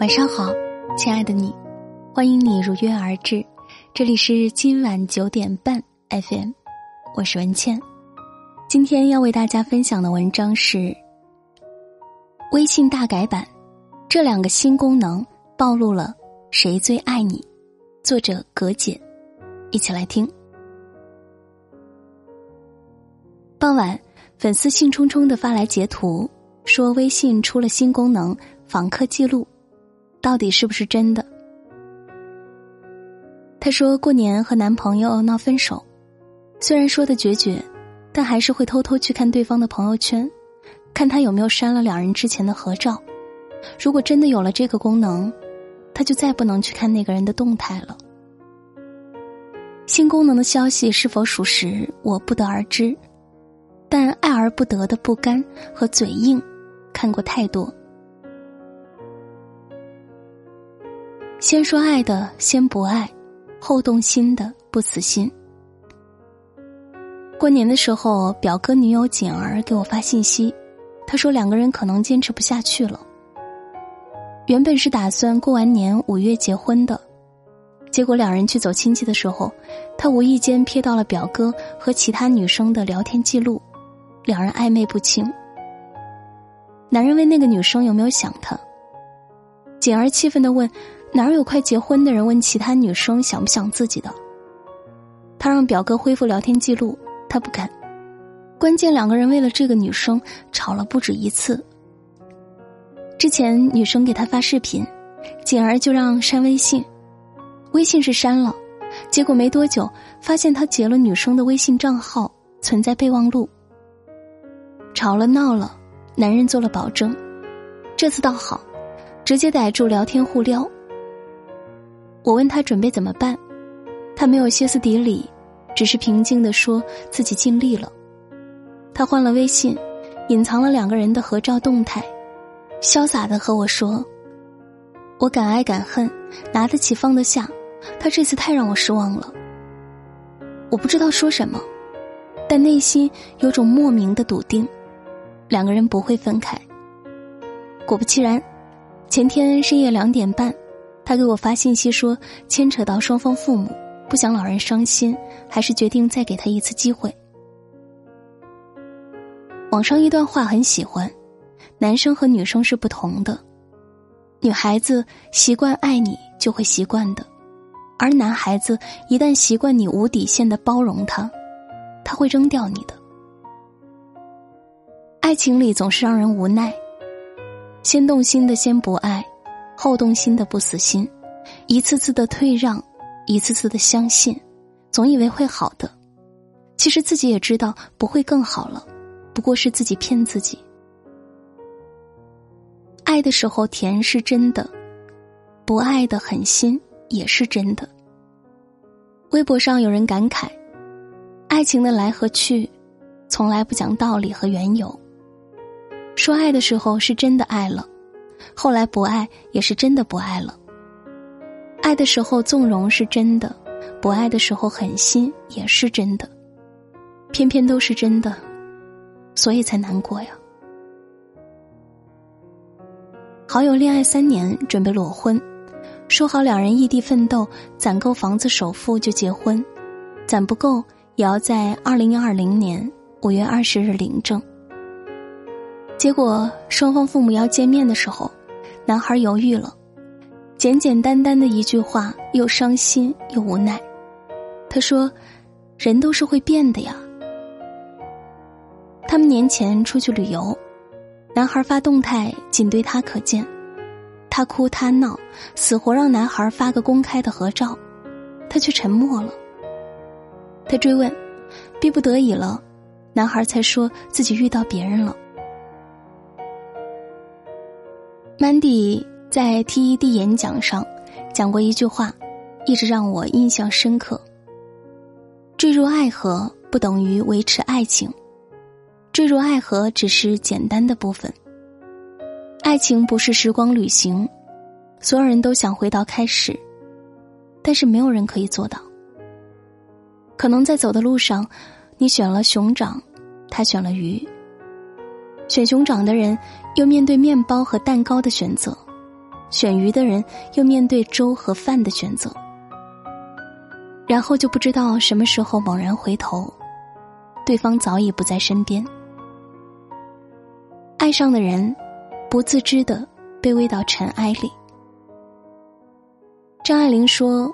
晚上好，亲爱的你，欢迎你如约而至，这里是今晚九点半 FM，我是文倩。今天要为大家分享的文章是微信大改版，这两个新功能暴露了谁最爱你？作者葛姐，一起来听。傍晚，粉丝兴冲冲的发来截图，说微信出了新功能访客记录。到底是不是真的？她说过年和男朋友闹分手，虽然说的决绝，但还是会偷偷去看对方的朋友圈，看他有没有删了两人之前的合照。如果真的有了这个功能，他就再不能去看那个人的动态了。新功能的消息是否属实，我不得而知，但爱而不得的不甘和嘴硬，看过太多。先说爱的，先不爱；后动心的，不死心。过年的时候，表哥女友锦儿给我发信息，他说两个人可能坚持不下去了。原本是打算过完年五月结婚的，结果两人去走亲戚的时候，他无意间瞥到了表哥和其他女生的聊天记录，两人暧昧不清。男人问那个女生有没有想他，锦儿气愤的问。哪有快结婚的人问其他女生想不想自己的？他让表哥恢复聊天记录，他不肯。关键两个人为了这个女生吵了不止一次。之前女生给他发视频，锦儿就让删微信，微信是删了，结果没多久发现他截了女生的微信账号，存在备忘录。吵了闹了，男人做了保证，这次倒好，直接逮住聊天互撩。我问他准备怎么办，他没有歇斯底里，只是平静的说自己尽力了。他换了微信，隐藏了两个人的合照动态，潇洒的和我说：“我敢爱敢恨，拿得起放得下。他这次太让我失望了。”我不知道说什么，但内心有种莫名的笃定，两个人不会分开。果不其然，前天深夜两点半。他给我发信息说，牵扯到双方父母，不想老人伤心，还是决定再给他一次机会。网上一段话很喜欢，男生和女生是不同的，女孩子习惯爱你就会习惯的，而男孩子一旦习惯你无底线的包容他，他会扔掉你的。爱情里总是让人无奈，先动心的先不爱。后动心的不死心，一次次的退让，一次次的相信，总以为会好的，其实自己也知道不会更好了，不过是自己骗自己。爱的时候甜是真的，不爱的狠心也是真的。微博上有人感慨，爱情的来和去，从来不讲道理和缘由，说爱的时候是真的爱了。后来不爱也是真的不爱了。爱的时候纵容是真的，不爱的时候狠心也是真的，偏偏都是真的，所以才难过呀。好友恋爱三年，准备裸婚，说好两人异地奋斗，攒够房子首付就结婚，攒不够也要在二零二零年五月二十日领证。结果双方父母要见面的时候，男孩犹豫了，简简单单的一句话，又伤心又无奈。他说：“人都是会变的呀。”他们年前出去旅游，男孩发动态仅对他可见，他哭他闹，死活让男孩发个公开的合照，他却沉默了。他追问，逼不得已了，男孩才说自己遇到别人了。Mandy 在 TED 演讲上讲过一句话，一直让我印象深刻。坠入爱河不等于维持爱情，坠入爱河只是简单的部分。爱情不是时光旅行，所有人都想回到开始，但是没有人可以做到。可能在走的路上，你选了熊掌，他选了鱼。选熊掌的人，又面对面包和蛋糕的选择，选鱼的人又面对粥和饭的选择，然后就不知道什么时候猛然回头，对方早已不在身边。爱上的人，不自知的卑微到尘埃里。张爱玲说：“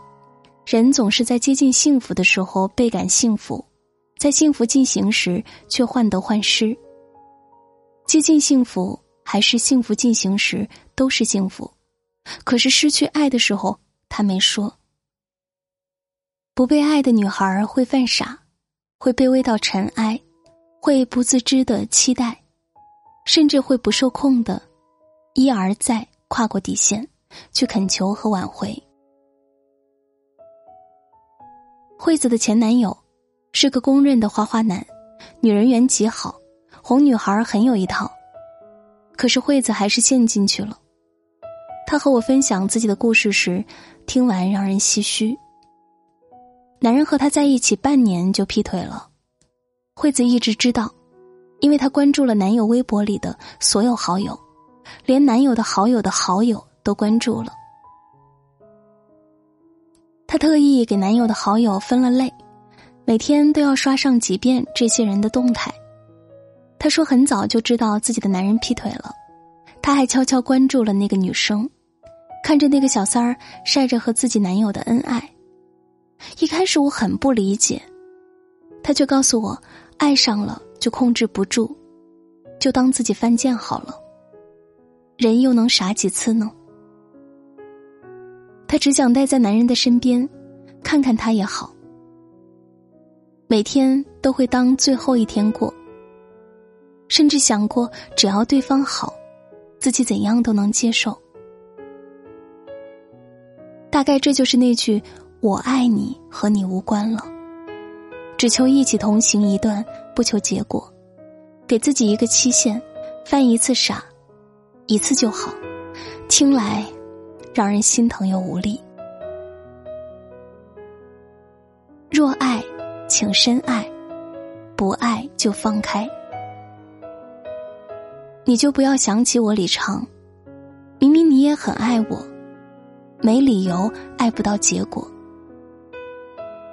人总是在接近幸福的时候倍感幸福，在幸福进行时却患得患失。接近幸福还是幸福进行时都是幸福，可是失去爱的时候，他没说。不被爱的女孩会犯傻，会卑微到尘埃，会不自知的期待。”甚至会不受控的，一而再跨过底线，去恳求和挽回。惠子的前男友是个公认的花花男，女人缘极好，哄女孩很有一套。可是惠子还是陷进去了。她和我分享自己的故事时，听完让人唏嘘。男人和她在一起半年就劈腿了，惠子一直知道。因为她关注了男友微博里的所有好友，连男友的好友的好友都关注了。她特意给男友的好友分了类，每天都要刷上几遍这些人的动态。她说很早就知道自己的男人劈腿了，她还悄悄关注了那个女生，看着那个小三儿晒着和自己男友的恩爱。一开始我很不理解，她却告诉我，爱上了。就控制不住，就当自己犯贱好了。人又能傻几次呢？她只想待在男人的身边，看看他也好。每天都会当最后一天过，甚至想过只要对方好，自己怎样都能接受。大概这就是那句“我爱你，和你无关了”。只求一起同行一段，不求结果，给自己一个期限，犯一次傻，一次就好。听来，让人心疼又无力。若爱，请深爱；不爱就放开。你就不要想起我李长，明明你也很爱我，没理由爱不到结果，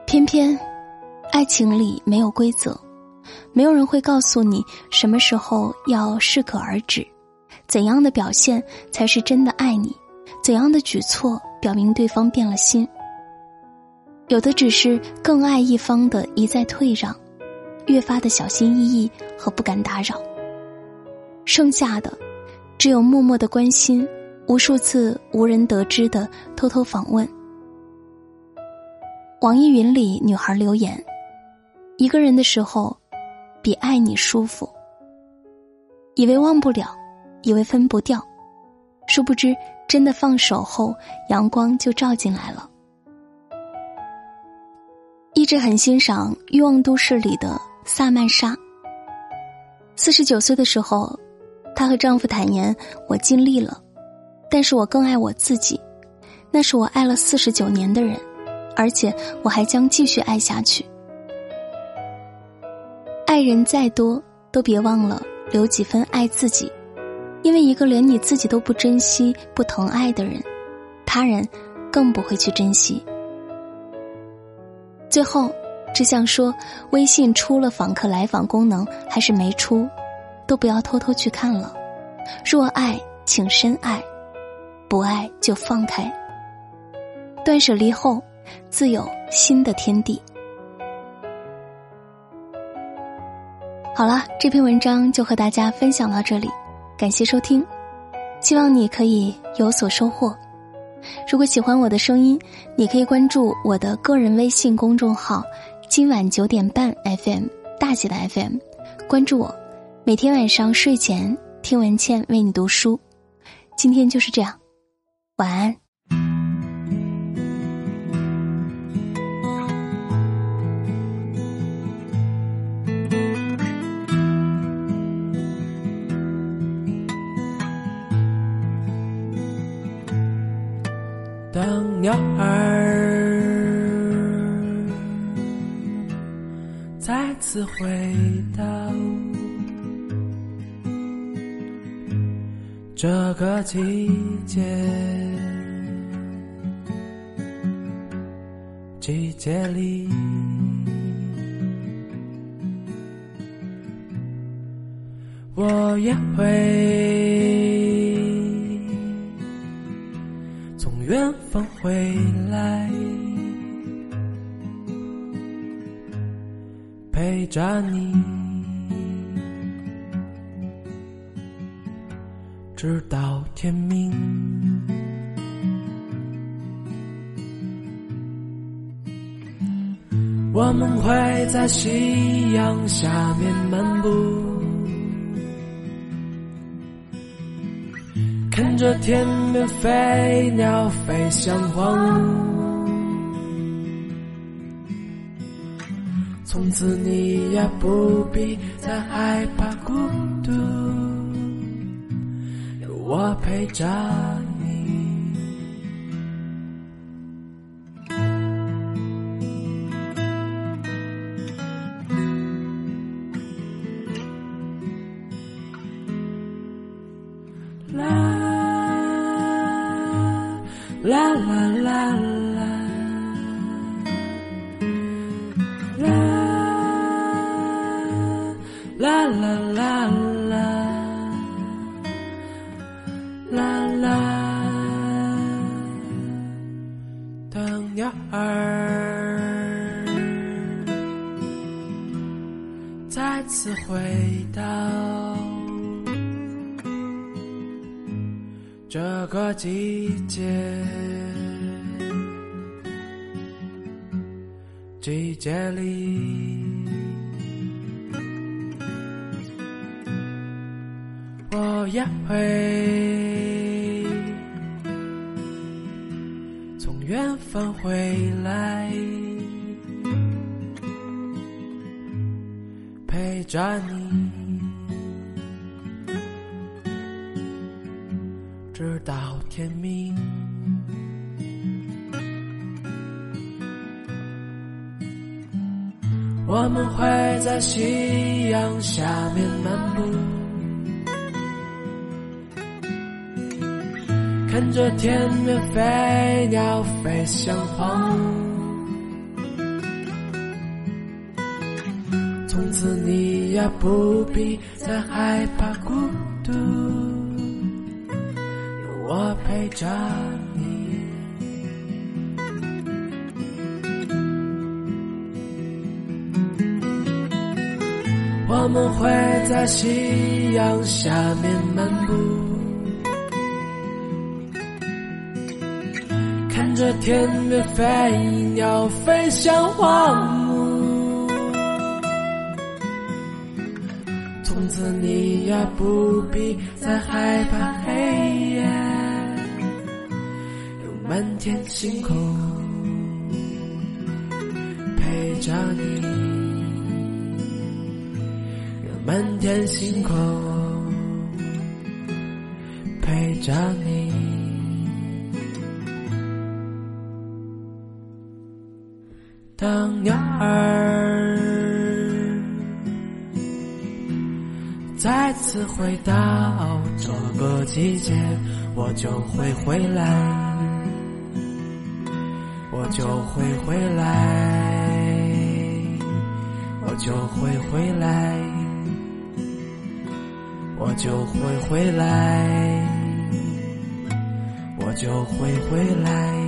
偏偏。爱情里没有规则，没有人会告诉你什么时候要适可而止，怎样的表现才是真的爱你，怎样的举措表明对方变了心。有的只是更爱一方的一再退让，越发的小心翼翼和不敢打扰。剩下的，只有默默的关心，无数次无人得知的偷偷访问。网易云里女孩留言。一个人的时候，比爱你舒服。以为忘不了，以为分不掉，殊不知真的放手后，阳光就照进来了。一直很欣赏《欲望都市》里的萨曼莎。四十九岁的时候，她和丈夫坦言：“我尽力了，但是我更爱我自己。那是我爱了四十九年的人，而且我还将继续爱下去。”爱人再多，都别忘了留几分爱自己，因为一个连你自己都不珍惜、不疼爱的人，他人更不会去珍惜。最后，只想说，微信出了访客来访功能还是没出，都不要偷偷去看了。若爱，请深爱；不爱就放开。断舍离后，自有新的天地。好了，这篇文章就和大家分享到这里，感谢收听，希望你可以有所收获。如果喜欢我的声音，你可以关注我的个人微信公众号“今晚九点半 FM” 大写的 FM，关注我，每天晚上睡前听文倩为你读书。今天就是这样，晚安。当鸟儿再次回到这个季节，季节里，我也会从远方回来，陪着你。直到天明，我们会在夕阳下面漫步，看着天边飞鸟飞向荒芜，从此你也不必再害怕孤独。我陪着。鸟儿再次回到这个季节，季节里，我也会。返回来，陪着你，直到天明。我们会在夕阳下面漫步。看着天边飞鸟飞向荒芜，从此你也不必再害怕孤独，有我陪着你。我们会在夕阳下面漫步。看着天边飞鸟飞向荒芜，从此你也不必再害怕黑夜，有满天星空陪着你，有满天星空陪着你。当鸟儿再次回到这个季节，我就会回来，我就会回来，我就会回来，我就会回来，我就会回来。